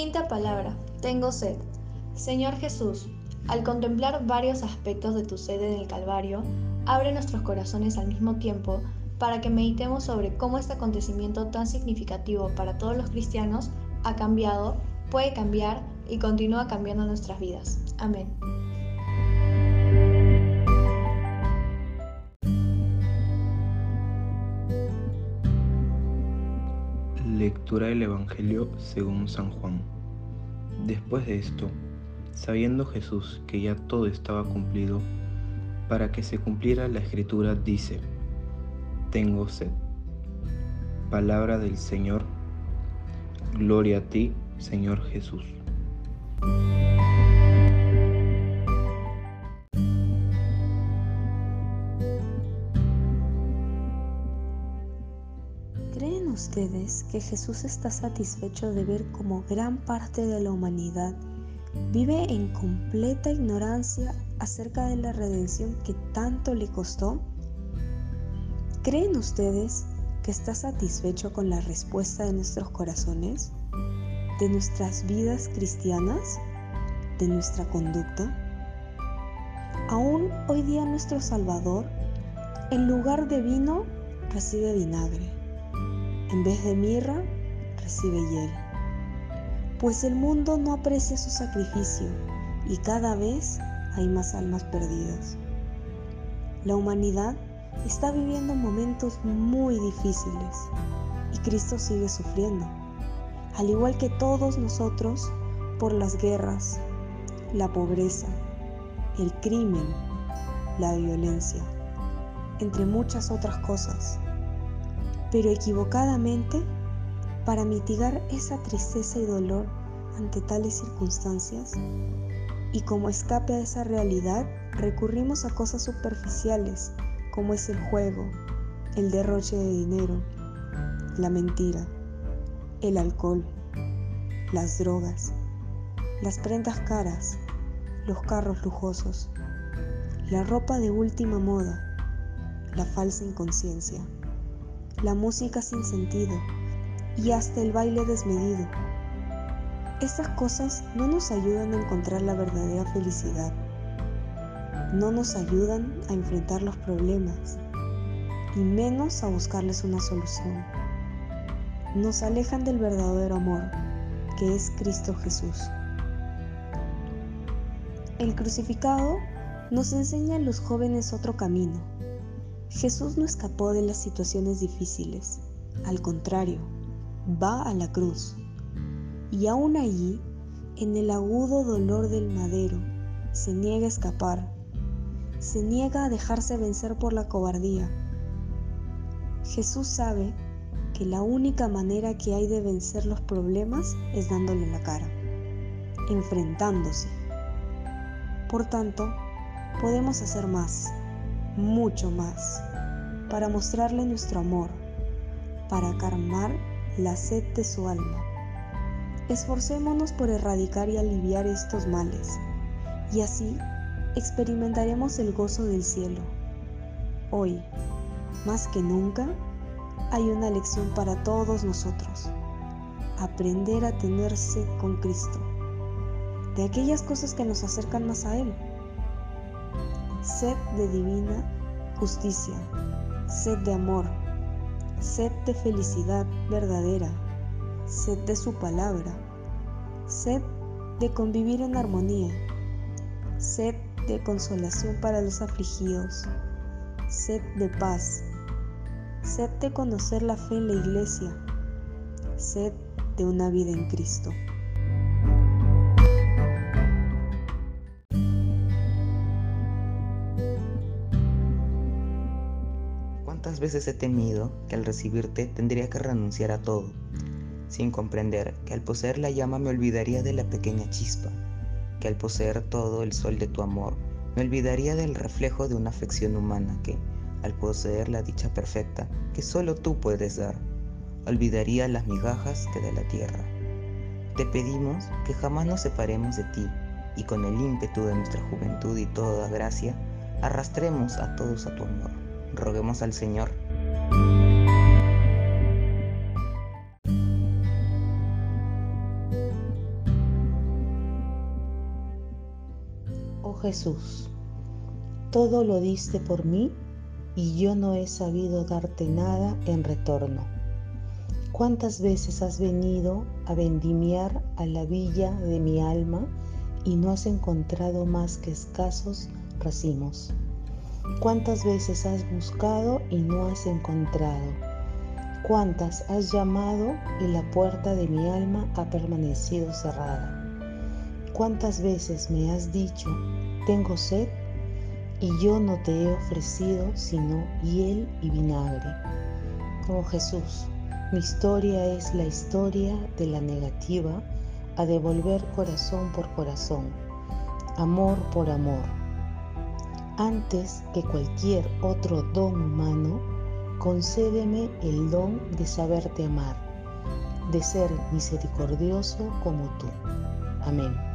Quinta palabra, tengo sed. Señor Jesús, al contemplar varios aspectos de tu sed en el Calvario, abre nuestros corazones al mismo tiempo para que meditemos sobre cómo este acontecimiento tan significativo para todos los cristianos ha cambiado, puede cambiar y continúa cambiando nuestras vidas. Amén. Lectura del Evangelio según San Juan. Después de esto, sabiendo Jesús que ya todo estaba cumplido, para que se cumpliera la escritura, dice, Tengo sed. Palabra del Señor. Gloria a ti, Señor Jesús. Ustedes que Jesús está satisfecho de ver cómo gran parte de la humanidad vive en completa ignorancia acerca de la redención que tanto le costó? ¿Creen ustedes que está satisfecho con la respuesta de nuestros corazones, de nuestras vidas cristianas, de nuestra conducta? Aún hoy día nuestro Salvador, en lugar de vino, recibe vinagre. En vez de mirra, recibe hiel. Pues el mundo no aprecia su sacrificio y cada vez hay más almas perdidas. La humanidad está viviendo momentos muy difíciles y Cristo sigue sufriendo, al igual que todos nosotros, por las guerras, la pobreza, el crimen, la violencia, entre muchas otras cosas pero equivocadamente, para mitigar esa tristeza y dolor ante tales circunstancias, y como escape a esa realidad, recurrimos a cosas superficiales como es el juego, el derroche de dinero, la mentira, el alcohol, las drogas, las prendas caras, los carros lujosos, la ropa de última moda, la falsa inconsciencia la música sin sentido y hasta el baile desmedido. Estas cosas no nos ayudan a encontrar la verdadera felicidad, no nos ayudan a enfrentar los problemas y menos a buscarles una solución. Nos alejan del verdadero amor, que es Cristo Jesús. El crucificado nos enseña a los jóvenes otro camino Jesús no escapó de las situaciones difíciles, al contrario, va a la cruz. Y aún allí, en el agudo dolor del madero, se niega a escapar, se niega a dejarse vencer por la cobardía. Jesús sabe que la única manera que hay de vencer los problemas es dándole la cara, enfrentándose. Por tanto, podemos hacer más mucho más, para mostrarle nuestro amor, para calmar la sed de su alma. Esforcémonos por erradicar y aliviar estos males, y así experimentaremos el gozo del cielo. Hoy, más que nunca, hay una lección para todos nosotros. Aprender a tenerse con Cristo, de aquellas cosas que nos acercan más a Él sed de divina justicia, sed de amor, sed de felicidad verdadera, sed de su palabra, sed de convivir en armonía, sed de consolación para los afligidos, sed de paz, sed de conocer la fe en la iglesia, sed de una vida en Cristo. ¿Cuántas veces he temido que al recibirte tendría que renunciar a todo, sin comprender que al poseer la llama me olvidaría de la pequeña chispa, que al poseer todo el sol de tu amor me olvidaría del reflejo de una afección humana que, al poseer la dicha perfecta que solo tú puedes dar, olvidaría las migajas que de la tierra. Te pedimos que jamás nos separemos de ti y con el ímpetu de nuestra juventud y toda gracia, arrastremos a todos a tu amor Roguemos al Señor. Oh Jesús, todo lo diste por mí y yo no he sabido darte nada en retorno. ¿Cuántas veces has venido a vendimiar a la villa de mi alma y no has encontrado más que escasos racimos? ¿Cuántas veces has buscado y no has encontrado? ¿Cuántas has llamado y la puerta de mi alma ha permanecido cerrada? ¿Cuántas veces me has dicho, tengo sed? Y yo no te he ofrecido sino hiel y vinagre. Oh Jesús, mi historia es la historia de la negativa a devolver corazón por corazón, amor por amor. Antes que cualquier otro don humano, concédeme el don de saberte amar, de ser misericordioso como tú. Amén.